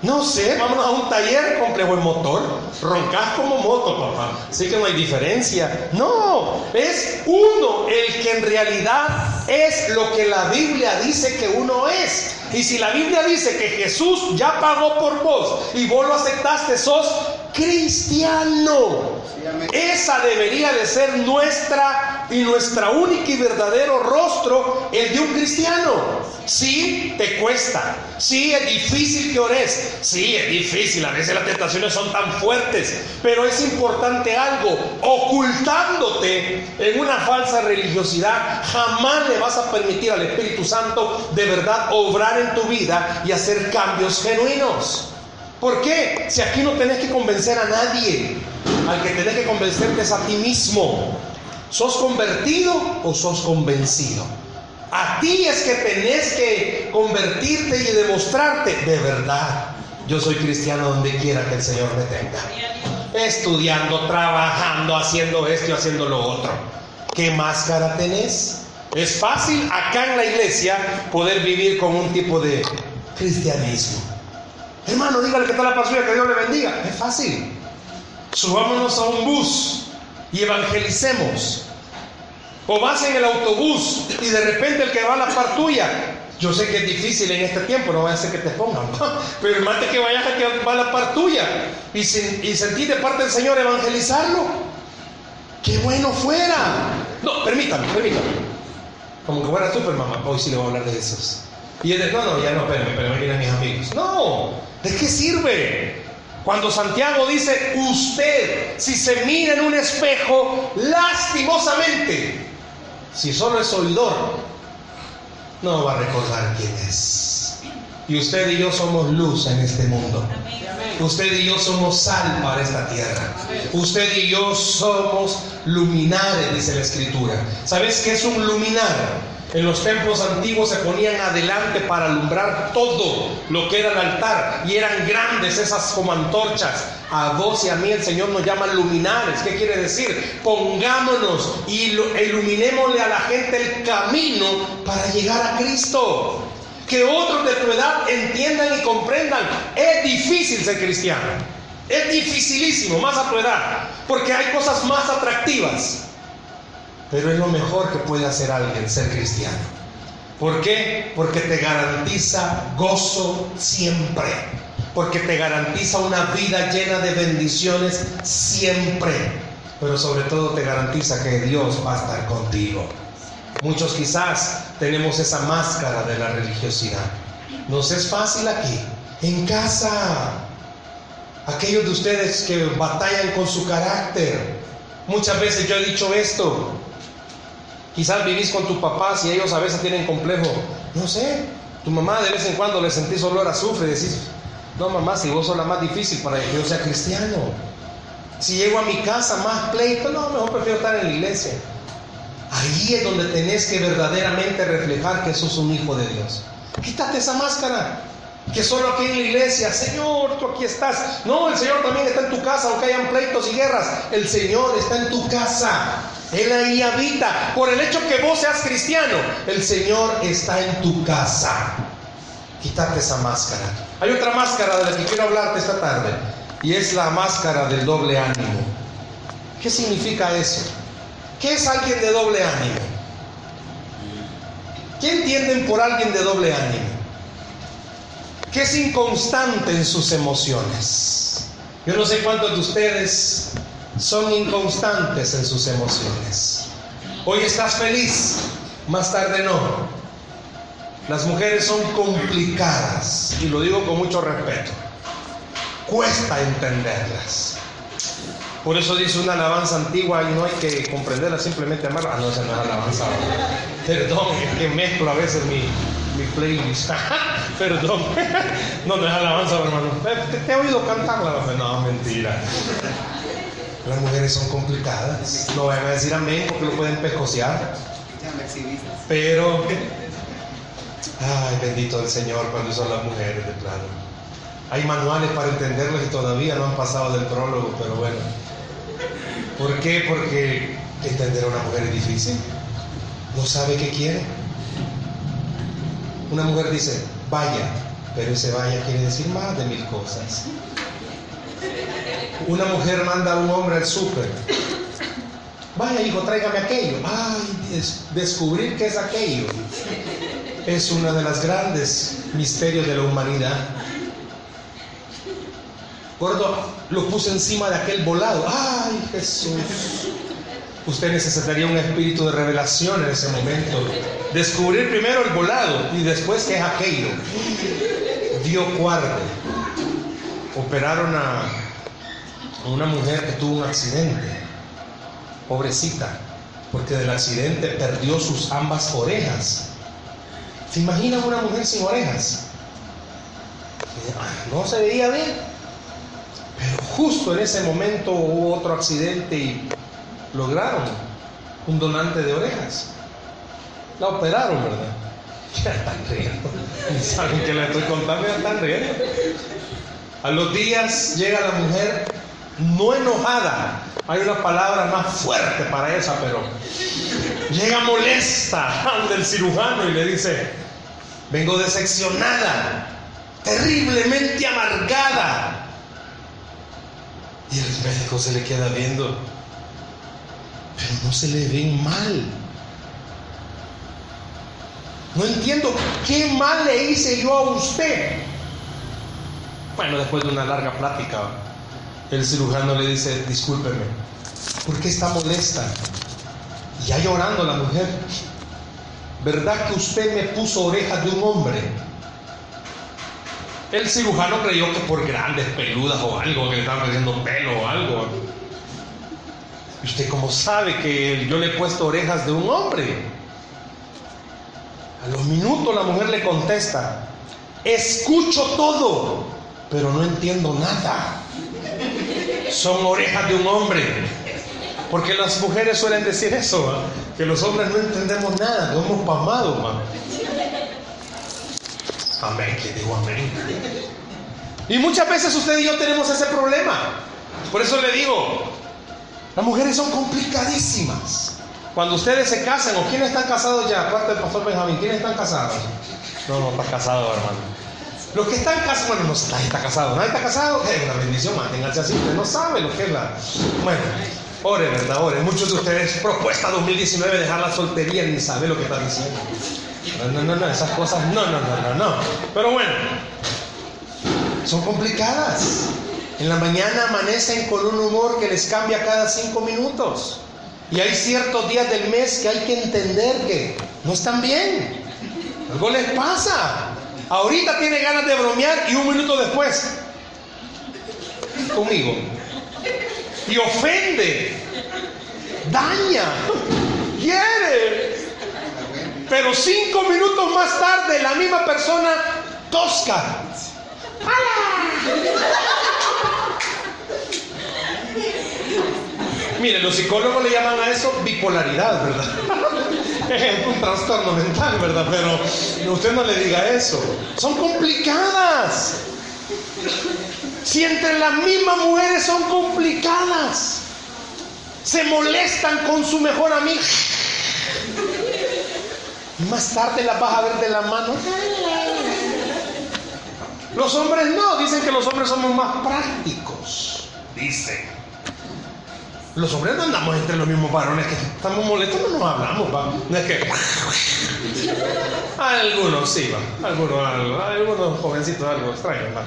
No sé, vámonos a un taller, complejo de motor. Roncas como moto, papá. Así que no hay diferencia. No, es uno el que en realidad es lo que la Biblia dice que uno es. Y si la Biblia dice que Jesús ya pagó por vos y vos lo aceptaste, sos cristiano. Esa debería de ser nuestra y nuestra única y verdadero rostro, el de un cristiano. Sí, te cuesta. Sí, es difícil que ores. Sí, es difícil. A veces las tentaciones son tan fuertes. Pero es importante algo. Ocultándote en una falsa religiosidad, jamás le vas a permitir al Espíritu Santo de verdad obrar en tu vida y hacer cambios genuinos. ¿Por qué? Si aquí no tenés que convencer a nadie, al que tenés que convencerte es a ti mismo. ¿Sos convertido o sos convencido? A ti es que tenés que convertirte y demostrarte de verdad. Yo soy cristiano donde quiera que el Señor me tenga. Estudiando, trabajando, haciendo esto y haciendo lo otro. ¿Qué máscara tenés? Es fácil acá en la iglesia poder vivir con un tipo de cristianismo. Hermano, dígale que está la paz que Dios le bendiga. Es fácil. Subámonos a un bus y evangelicemos. O vas en el autobús y de repente el que va a la par tuya. Yo sé que es difícil en este tiempo, no va a ser que te pongan. Pero hermano, que vayas a que va a la par tuya y, y sentí de parte del Señor evangelizarlo. ¡Qué bueno fuera! No, permítame, permítame. Como que fuera súper mamá. Hoy sí le voy a hablar de Jesús. Y él dice, no, no, ya no, espérame, espérame, miren mis amigos. No, ¿de qué sirve? Cuando Santiago dice, usted, si se mira en un espejo, lastimosamente, si solo es oidor, no va a recordar quién es. Y usted y yo somos luz en este mundo. Usted y yo somos sal para esta tierra. Usted y yo somos luminares, dice la escritura. ¿Sabes qué es un luminar? En los templos antiguos se ponían adelante para alumbrar todo lo que era el altar y eran grandes esas como antorchas. A vos y a mí el Señor nos llama luminares. ¿Qué quiere decir? Pongámonos y iluminémosle a la gente el camino para llegar a Cristo. Que otros de tu edad entiendan y comprendan. Es difícil ser cristiano. Es dificilísimo, más a tu edad, porque hay cosas más atractivas. Pero es lo mejor que puede hacer alguien, ser cristiano. ¿Por qué? Porque te garantiza gozo siempre. Porque te garantiza una vida llena de bendiciones siempre. Pero sobre todo te garantiza que Dios va a estar contigo. Muchos quizás tenemos esa máscara de la religiosidad. Nos es fácil aquí, en casa. Aquellos de ustedes que batallan con su carácter. Muchas veces yo he dicho esto. Quizás vivís con tus papás y ellos a veces tienen complejo. No sé, tu mamá de vez en cuando le sentís olor a azufre y decís, no mamá, si vos sos la más difícil para que yo sea cristiano. Si llego a mi casa más pleito, no, mejor prefiero estar en la iglesia. Ahí es donde tenés que verdaderamente reflejar que sos un hijo de Dios. Quítate esa máscara. Que solo aquí en la iglesia, Señor, tú aquí estás. No, el Señor también está en tu casa, aunque hayan pleitos y guerras. El Señor está en tu casa. Él ahí habita. Por el hecho que vos seas cristiano, el Señor está en tu casa. Quítate esa máscara. Hay otra máscara de la que quiero hablarte esta tarde. Y es la máscara del doble ánimo. ¿Qué significa eso? ¿Qué es alguien de doble ánimo? ¿Qué entienden por alguien de doble ánimo? Que es inconstante en sus emociones. Yo no sé cuántos de ustedes son inconstantes en sus emociones. Hoy estás feliz, más tarde no. Las mujeres son complicadas y lo digo con mucho respeto. Cuesta entenderlas. Por eso dice una alabanza antigua y no hay que comprenderla, simplemente amarla. Ah, no, esa no es alabanza. Perdón, es que mezclo a veces mi, mi playlist. Perdón. No, no es alabanza, hermano. Te, he oído cantarla. No, mentira. Las mujeres son complicadas. No vayan a decir amén porque lo pueden pescociar. Pero, ay, bendito el Señor cuando son las mujeres, de plano. Hay manuales para entenderlos y todavía no han pasado del prólogo, pero bueno. ¿Por qué? Porque entender a una mujer es difícil. No sabe qué quiere. Una mujer dice, vaya, pero ese vaya quiere decir más de mil cosas. Una mujer manda a un hombre al súper. Vaya, hijo, tráigame aquello. Ay, descubrir qué es aquello. Es uno de los grandes misterios de la humanidad. Gordo, lo puse encima de aquel volado. Ay, Jesús. Usted necesitaría un espíritu de revelación en ese momento. Descubrir primero el volado y después qué es aquello. Dio cuarto. Operaron a una mujer que tuvo un accidente, pobrecita, porque del accidente perdió sus ambas orejas. ¿Se imagina una mujer sin orejas? No se veía bien. Pero justo en ese momento hubo otro accidente y lograron un donante de orejas. La operaron, ¿verdad? Ya están riendo. ¿Saben que la estoy contando? Ya están riendo. A los días llega la mujer no enojada. Hay una palabra más fuerte para esa, pero llega molesta ante el cirujano y le dice, vengo decepcionada, terriblemente amargada. Y el médico se le queda viendo, pero no se le ven mal. No entiendo qué mal le hice yo a usted. Bueno, después de una larga plática, el cirujano le dice, discúlpeme, ¿por qué está molesta? Y ya llorando la mujer, ¿verdad que usted me puso orejas de un hombre? El cirujano creyó que por grandes peludas o algo, que le estaban perdiendo pelo o algo. ¿Y usted cómo sabe que yo le he puesto orejas de un hombre? A los minutos la mujer le contesta, escucho todo, pero no entiendo nada. Son orejas de un hombre. Porque las mujeres suelen decir eso, que los hombres no entendemos nada, no hemos pasmado. Amén, que digo amén. Y muchas veces usted y yo tenemos ese problema. Por eso le digo, las mujeres son complicadísimas. Cuando ustedes se casan, o quiénes están casados ya, aparte del pastor Benjamín, ¿quiénes están casados? No, no está casado, hermano. Los que están casados, bueno, no nadie está casado, nadie está casado, es una bendición, manténganse así, usted no sabe lo que es la. Bueno, ore, ¿verdad? Ore. Muchos de ustedes, propuesta 2019, dejar la soltería, ni sabe lo que está diciendo. No, no, no, no, esas cosas, no, no, no, no, no. Pero bueno, son complicadas. En la mañana amanecen con un humor que les cambia cada cinco minutos. Y hay ciertos días del mes que hay que entender que no están bien. Algo les pasa. Ahorita tiene ganas de bromear y un minuto después conmigo. Y ofende, daña, quiere. Pero cinco minutos más tarde la misma persona tosca. Mire, los psicólogos le llaman a eso bipolaridad, ¿verdad? es un trastorno mental, ¿verdad? Pero usted no le diga eso. Son complicadas. Si entre las mismas mujeres son complicadas, se molestan con su mejor amiga. Más tarde las vas a ver de la mano. Los hombres no, dicen que los hombres somos más prácticos. Dicen. Los hombres no andamos entre los mismos varones que estamos molestos, no nos hablamos, va. No es que. Algunos sí, va. Algunos, algunos jovencitos algo extraños, va.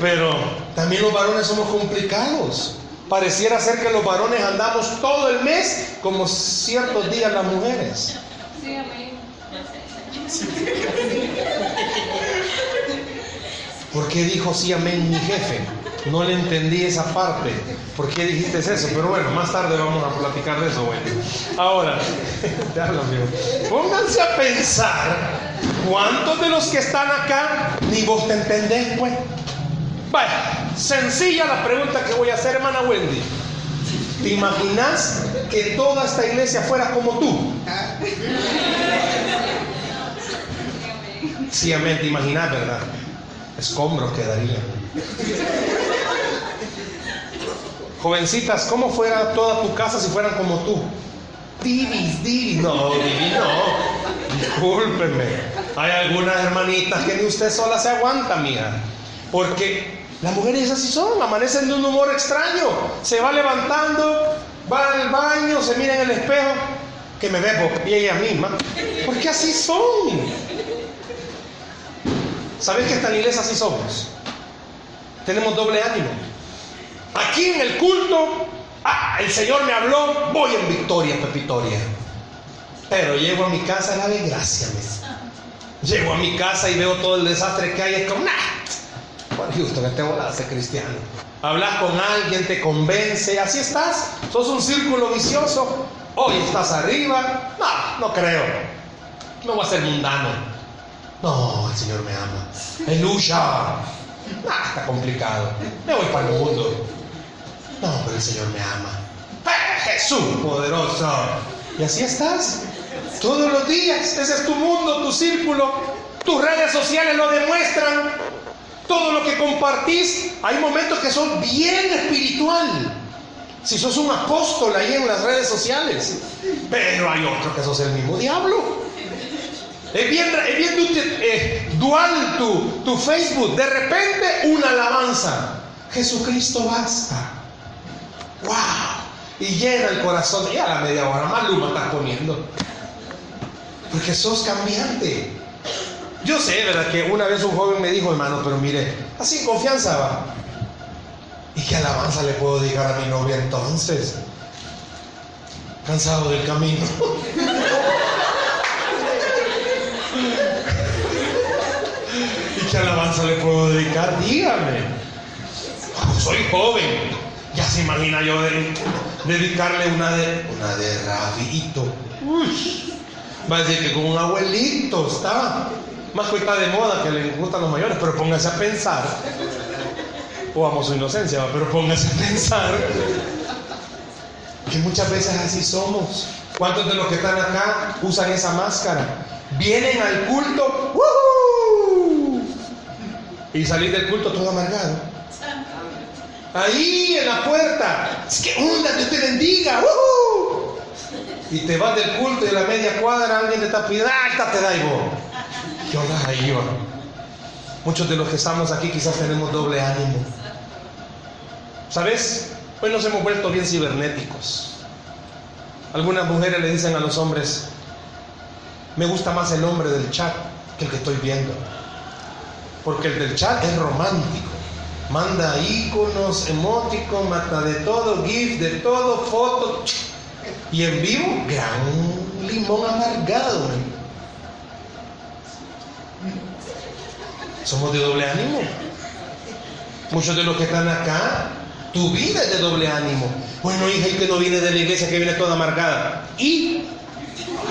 Pero también los varones somos complicados. Pareciera ser que los varones andamos todo el mes como ciertos días las mujeres. Sí, amén. ¿Por qué dijo sí amén mi jefe? No le entendí esa parte. ¿Por qué dijiste eso? Pero bueno, más tarde vamos a platicar de eso, bueno. Ahora, pónganse a pensar cuántos de los que están acá ni vos te entendés, pues. Vaya, sencilla la pregunta que voy a hacer, hermana Wendy. ¿Te imaginas que toda esta iglesia fuera como tú? Sí, amén, te imaginas, ¿verdad? Escombros quedarían. Jovencitas, ¿cómo fuera toda tu casa si fueran como tú? Divis, divis. No, divis no. Discúlpeme. Hay algunas hermanitas que ni usted sola se aguanta, mía. Porque las mujeres así son, amanecen de un humor extraño. Se va levantando, va al baño, se mira en el espejo, que me bebo, y ella misma. Porque así son. ¿Sabes que esta iglesia así somos? Tenemos doble ánimo. Aquí en el culto, ah, el Señor me habló, voy en victoria, Pepitoria. Pero llego a mi casa, la de gracia, Llego a mi casa y veo todo el desastre que hay, es como, nah, por justo que te voy ser cristiano. Hablas con alguien, te convence, así estás. Sos un círculo vicioso. Hoy estás arriba. No, no creo. No voy a ser mundano. No, el Señor me ama. Aleluya. Ah, está complicado. Me voy para el mundo. No, pero el Señor me ama. ¡Eh, Jesús poderoso. Y así estás. Todos los días. Ese es tu mundo, tu círculo. Tus redes sociales lo demuestran. Todo lo que compartís, hay momentos que son bien espiritual. Si sos un apóstol ahí en las redes sociales. Pero hay otros que sos el mismo diablo. Es bien, es eh, dual tu, Facebook. De repente una alabanza. Jesucristo basta. ¡Wow! Y llena el corazón. Y a la media hora más luma estás poniendo. Porque sos cambiante. Yo sé, ¿verdad? Que una vez un joven me dijo, hermano, pero mire, así confianza va. ¿Y qué alabanza le puedo dedicar a mi novia entonces? Cansado del camino. ¿Y qué alabanza le puedo dedicar? Dígame. Soy joven. Ya se imagina yo de dedicarle una de, una de rabito. Uy, va a decir que con un abuelito estaba. Más que está de moda que le gustan los mayores, pero póngase a pensar. O amo su inocencia, pero póngase a pensar que muchas veces así somos. ¿Cuántos de los que están acá usan esa máscara? Vienen al culto y salir del culto todo amargado. Ahí en la puerta, es que onda, Dios te bendiga. Y te vas del culto y de la media cuadra alguien te está pidiendo, ¡ah, te da ¿Qué onda ahí va? Muchos de los que estamos aquí quizás tenemos doble ánimo. ¿Sabes? Hoy nos hemos vuelto bien cibernéticos. Algunas mujeres le dicen a los hombres, me gusta más el hombre del chat que el que estoy viendo. Porque el del chat es romántico. Manda iconos, emoticons, mata de todo, GIF, de todo, fotos. Y en vivo, gran limón amargado. Somos de doble ánimo. Muchos de los que están acá, tu vida es de doble ánimo. Bueno, hija, y que no viene de la iglesia, que viene toda amargada. Y,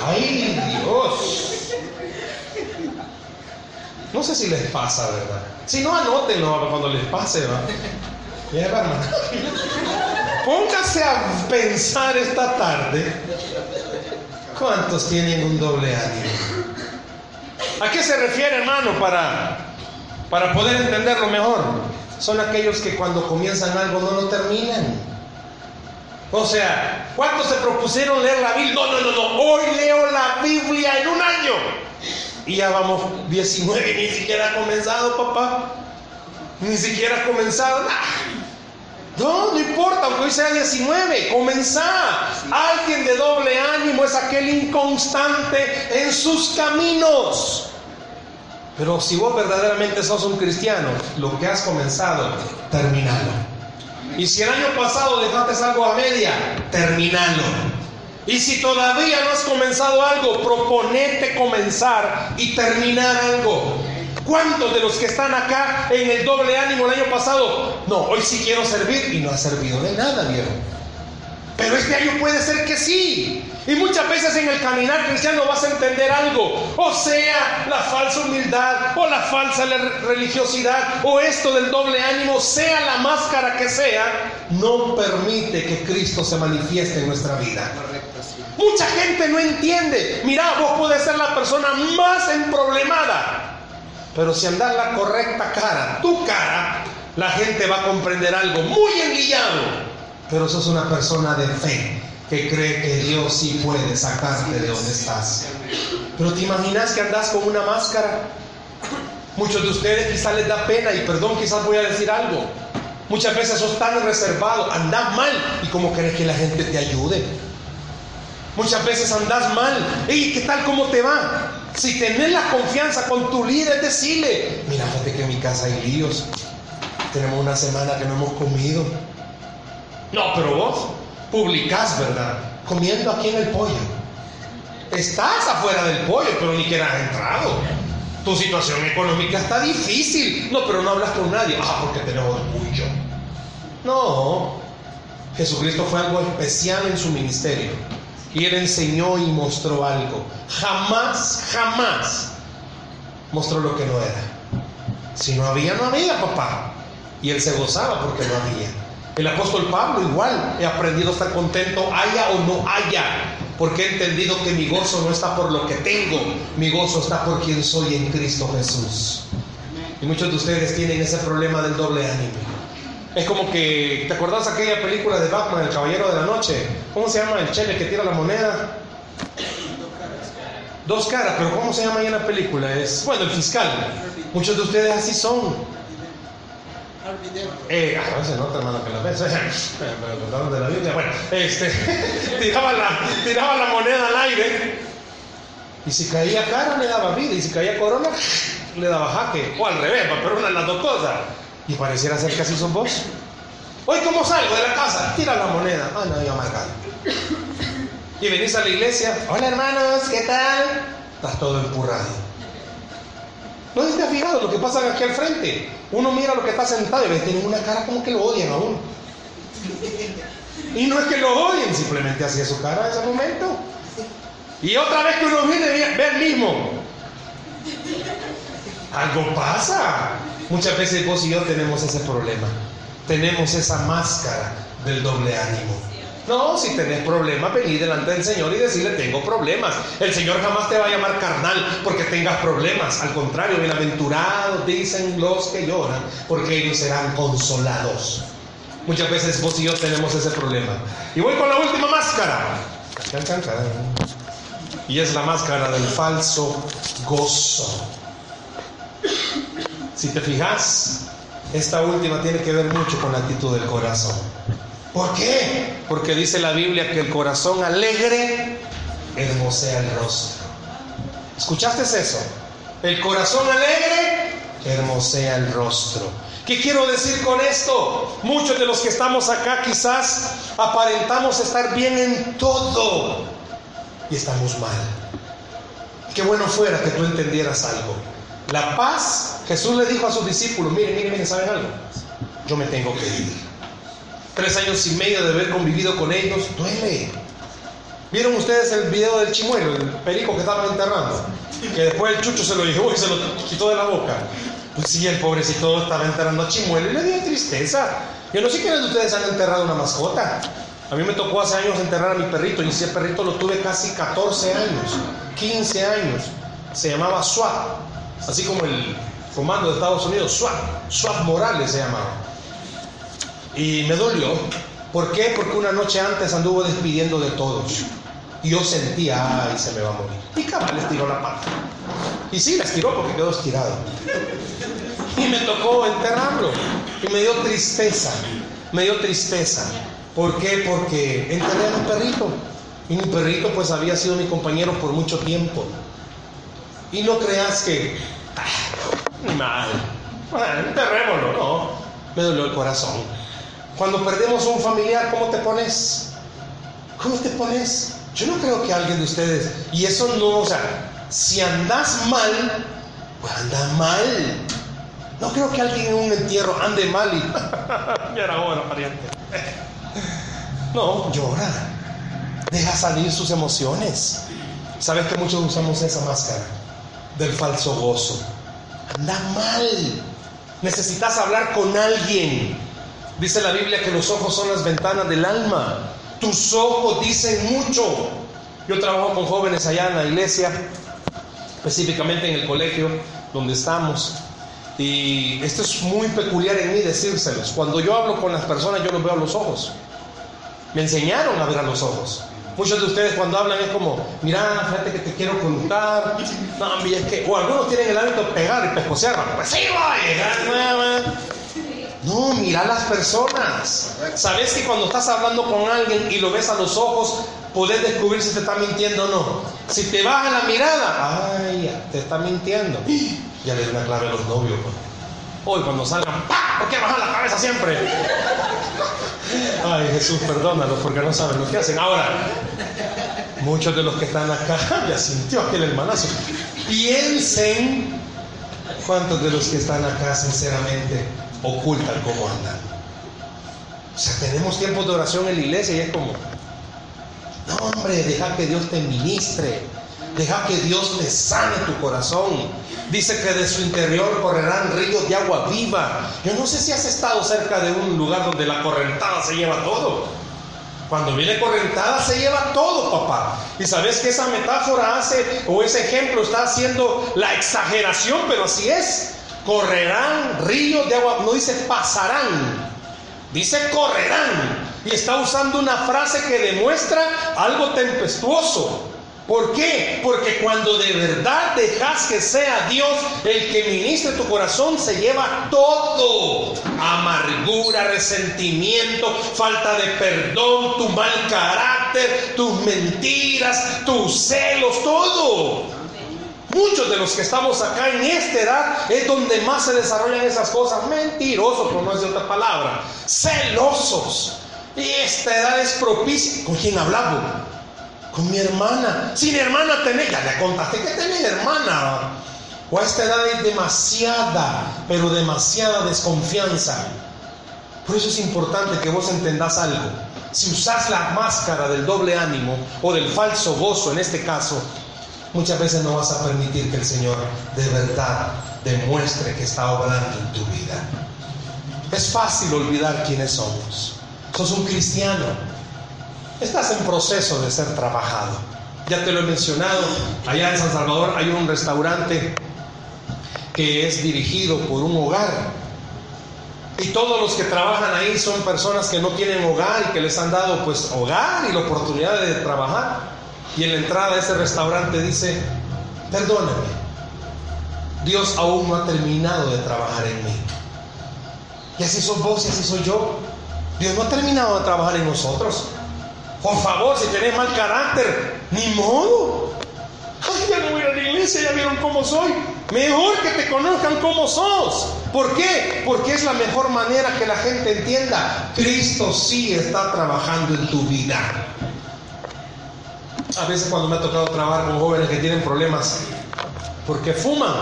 ay Dios. No sé si les pasa, ¿verdad? Si no, anótenlo cuando les pase, ¿va? Ya, Póngase a pensar esta tarde. ¿Cuántos tienen un doble ánimo? ¿A qué se refiere, hermano, para, para poder entenderlo mejor? Son aquellos que cuando comienzan algo no lo terminan. O sea, ¿cuántos se propusieron leer la Biblia? No, no, no, no. Hoy leo la Biblia en un año. Y ya vamos 19, ni siquiera ha comenzado, papá. Ni siquiera ha comenzado. No, no importa, aunque hoy sea 19, comenzá. Alguien de doble ánimo es aquel inconstante en sus caminos. Pero si vos verdaderamente sos un cristiano, lo que has comenzado, terminalo. Y si el año pasado dejaste algo a media, terminalo. Y si todavía no has comenzado algo, proponete comenzar y terminar algo. ¿Cuántos de los que están acá en el doble ánimo el año pasado? No, hoy sí quiero servir y no ha servido de nada, viejo. Pero este año puede ser que sí. Y muchas veces en el caminar cristiano vas a entender algo. O sea, la falsa humildad, o la falsa religiosidad, o esto del doble ánimo, sea la máscara que sea, no permite que Cristo se manifieste en nuestra vida. Mucha gente no entiende. Mira, vos puedes ser la persona más emproblemada. Pero si andas la correcta cara, tu cara, la gente va a comprender algo muy enguillado. Pero sos una persona de fe que cree que Dios sí puede sacarte de donde estás. Pero te imaginas que andas con una máscara. Muchos de ustedes quizás les da pena y perdón, quizás voy a decir algo. Muchas veces sos tan reservado, andas mal y como crees que la gente te ayude. Muchas veces andas mal. ¿Y qué tal cómo te va? Si tenés la confianza con tu líder, decirle, mira, fíjate que en mi casa hay líos. Tenemos una semana que no hemos comido. No, pero vos publicás, ¿verdad? Comiendo aquí en el pollo. Estás afuera del pollo, pero ni que has entrado. Tu situación económica está difícil. No, pero no hablas con nadie. Ah, porque tenemos orgullo. No. Jesucristo fue algo especial en su ministerio. Y él enseñó y mostró algo. Jamás, jamás mostró lo que no era. Si no había, no había, papá. Y él se gozaba porque no había. El apóstol Pablo igual, he aprendido a estar contento, haya o no haya, porque he entendido que mi gozo no está por lo que tengo, mi gozo está por quien soy en Cristo Jesús. Y muchos de ustedes tienen ese problema del doble ánimo. Es como que, ¿te acordás aquella película de Batman, El Caballero de la Noche? ¿Cómo se llama el chele que tira la moneda? Dos caras, pero ¿cómo se llama ahí en la película? Es, bueno, el fiscal. Muchos de ustedes así son. Eh, a veces nota, hermano, que la ves. Me de la Biblia. Bueno, este, tiraba, la, tiraba la moneda al aire. Y si caía cara, le daba vida. Y si caía corona, le daba jaque. O al revés, pero una de las dos cosas. Y pareciera ser que así son vos. Hoy, ¿cómo salgo de la casa? Tira la moneda. Ah, no, yo marcado. Y venís a la iglesia. Hola, hermanos, ¿qué tal? Estás todo empurrado. ¿No te has fijado lo que pasa aquí al frente? Uno mira lo que está sentado y ves, tienen una cara como que lo odian a uno. Y no es que lo odien, simplemente hacía su cara en ese momento. Y otra vez que uno viene, ve el mismo. Algo pasa. Muchas veces vos y yo tenemos ese problema. Tenemos esa máscara del doble ánimo. No, si tenés problemas, vení delante del Señor y decirle, tengo problemas. El Señor jamás te va a llamar carnal porque tengas problemas. Al contrario, bienaventurados dicen los que lloran, porque ellos serán consolados. Muchas veces vos y yo tenemos ese problema. Y voy con la última máscara. Y es la máscara del falso gozo. Si te fijas, esta última tiene que ver mucho con la actitud del corazón. ¿Por qué? Porque dice la Biblia que el corazón alegre hermosea el rostro. ¿Escuchaste eso? El corazón alegre hermosea el rostro. ¿Qué quiero decir con esto? Muchos de los que estamos acá quizás aparentamos estar bien en todo y estamos mal. Qué bueno fuera que tú entendieras algo. La paz, Jesús le dijo a sus discípulos, miren, miren, miren, ¿saben algo? Yo me tengo que ir tres años y medio de haber convivido con ellos, duele. ¿Vieron ustedes el video del chimuelo, el perico que estaban enterrando? Que después el chucho se lo llevó y se lo quitó de la boca. Pues sí, el pobrecito estaba enterrando a chimuelo y le dio tristeza. Yo no sé quiénes de ustedes han enterrado una mascota. A mí me tocó hace años enterrar a mi perrito y ese perrito lo tuve casi 14 años, 15 años. Se llamaba SWAT, así como el comando de Estados Unidos, SWAT, SWAT Morales se llamaba. Y me dolió. ¿Por qué? Porque una noche antes anduvo despidiendo de todos. Y yo sentía, ay, se me va a morir. Y cabal le estiró la pata. Y sí, la estiró porque quedó estirado. Y me tocó enterrarlo. Y me dio tristeza. Me dio tristeza. ¿Por qué? Porque enterré a mi perrito. Y mi perrito pues había sido mi compañero por mucho tiempo. Y no creas que... mal. Bueno, enterrémoslo, no. Me dolió el corazón. Cuando perdemos un familiar, ¿cómo te pones? ¿Cómo te pones? Yo no creo que alguien de ustedes, y eso no, o sea, si andas mal, pues anda mal. No creo que alguien en un entierro ande mal y ya era hora, pariente. No, llora. Deja salir sus emociones. ¿Sabes que muchos usamos esa máscara del falso gozo? Anda mal. Necesitas hablar con alguien Dice la Biblia que los ojos son las ventanas del alma. Tus ojos dicen mucho. Yo trabajo con jóvenes allá en la iglesia, específicamente en el colegio donde estamos. Y esto es muy peculiar en mí decírselos. Cuando yo hablo con las personas, yo los veo a los ojos. Me enseñaron a ver a los ojos. Muchos de ustedes cuando hablan es como, mira, fíjate que te quiero contar. No, es que, o algunos tienen el hábito de pegar y pescocear. Pues sí, voy. No, mira las personas. Sabes que cuando estás hablando con alguien y lo ves a los ojos, puedes descubrir si te está mintiendo o no. Si te baja la mirada, ay, te está mintiendo. Ya le doy una clave a los novios. Pues. Hoy cuando salgan, ¿por qué bajan la cabeza siempre? Ay, Jesús, perdónalos porque no saben lo que hacen. Ahora, muchos de los que están acá, ya sintió aquel hermanazo. Piensen cuántos de los que están acá, sinceramente, ocultan cómo andan. O sea, tenemos tiempos de oración en la iglesia y es como, no hombre, deja que Dios te ministre, deja que Dios te sane tu corazón. Dice que de su interior correrán ríos de agua viva. Yo no sé si has estado cerca de un lugar donde la correntada se lleva todo. Cuando viene correntada se lleva todo, papá. Y sabes que esa metáfora hace, o ese ejemplo está haciendo la exageración, pero así es correrán ríos de agua, no dice pasarán, dice correrán. Y está usando una frase que demuestra algo tempestuoso. ¿Por qué? Porque cuando de verdad dejas que sea Dios el que ministre tu corazón, se lleva todo. Amargura, resentimiento, falta de perdón, tu mal carácter, tus mentiras, tus celos, todo. Muchos de los que estamos acá en esta edad es donde más se desarrollan esas cosas. Mentirosos, por no decir otra palabra. Celosos. Y esta edad es propicia. ¿Con quién hablamos? Con mi hermana. Si mi hermana tenés, ya le contaste que tenés hermana. O a esta edad hay demasiada, pero demasiada desconfianza. Por eso es importante que vos entendás algo. si usas la máscara del doble ánimo o del falso gozo en este caso, muchas veces no vas a permitir que el Señor de verdad demuestre que está obrando en tu vida. Es fácil olvidar quiénes somos. Sos un cristiano. Estás en proceso de ser trabajado. Ya te lo he mencionado, allá en San Salvador hay un restaurante que es dirigido por un hogar. Y todos los que trabajan ahí son personas que no tienen hogar y que les han dado pues hogar y la oportunidad de trabajar. Y en la entrada de ese restaurante dice, perdóname, Dios aún no ha terminado de trabajar en mí. Y así sos vos y así soy yo. Dios no ha terminado de trabajar en nosotros. Por favor, si tenés mal carácter, ni modo. Ay, ya no voy a la iglesia, ya vieron cómo soy. Mejor que te conozcan cómo sos. ¿Por qué? Porque es la mejor manera que la gente entienda. Cristo sí está trabajando en tu vida. A veces cuando me ha tocado trabajar con jóvenes que tienen problemas porque fuman,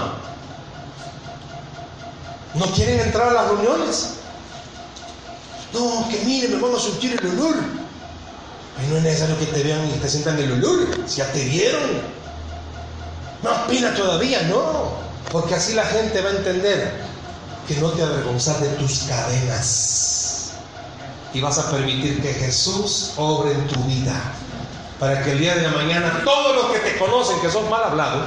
no quieren entrar a las reuniones. No, que mire, me van a sentir el olor. No es necesario que te vean y te sientan el olor. Si ya te vieron. Más pena todavía, no. Porque así la gente va a entender que no te avergonzas de tus cadenas. Y vas a permitir que Jesús obre en tu vida. Para que el día de la mañana todos los que te conocen, que son mal hablados,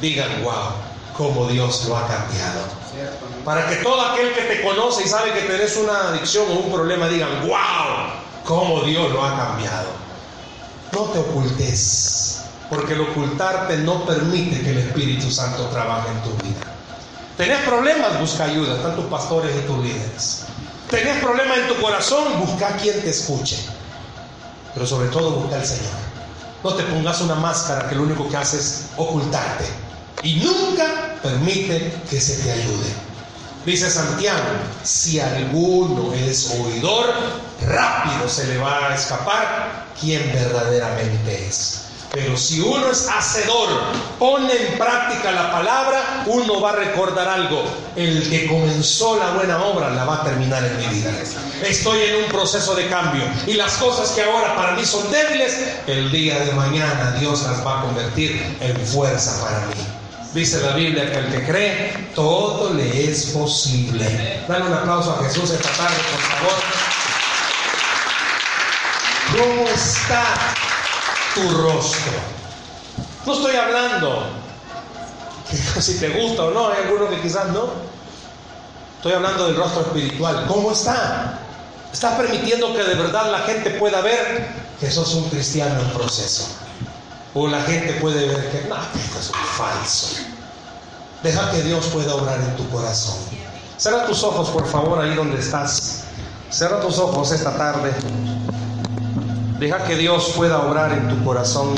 digan, wow, cómo Dios lo ha cambiado. Para que todo aquel que te conoce y sabe que tenés una adicción o un problema digan, wow, cómo Dios lo ha cambiado. No te ocultes, porque el ocultarte no permite que el Espíritu Santo trabaje en tu vida. Tenés problemas, busca ayuda, están tus pastores y tus líderes. Tenés problemas en tu corazón, busca a quien te escuche. Pero sobre todo busca al Señor. No te pongas una máscara que lo único que hace es ocultarte. Y nunca permite que se te ayude. Dice Santiago, si alguno es oidor, rápido se le va a escapar quién verdaderamente es. Pero si uno es hacedor, pone en práctica la palabra, uno va a recordar algo. El que comenzó la buena obra la va a terminar en mi vida. Estoy en un proceso de cambio y las cosas que ahora para mí son débiles, el día de mañana Dios las va a convertir en fuerza para mí. Dice la Biblia que el que cree, todo le es posible. Dale un aplauso a Jesús esta tarde, por favor. ¿Cómo está tu rostro? No estoy hablando si te gusta o no, hay algunos que quizás no. Estoy hablando del rostro espiritual. ¿Cómo está? ¿Estás permitiendo que de verdad la gente pueda ver que sos un cristiano en proceso? O la gente puede ver que, no, esto es falso. Deja que Dios pueda obrar en tu corazón. Cierra tus ojos, por favor, ahí donde estás. Cierra tus ojos esta tarde. Deja que Dios pueda obrar en tu corazón.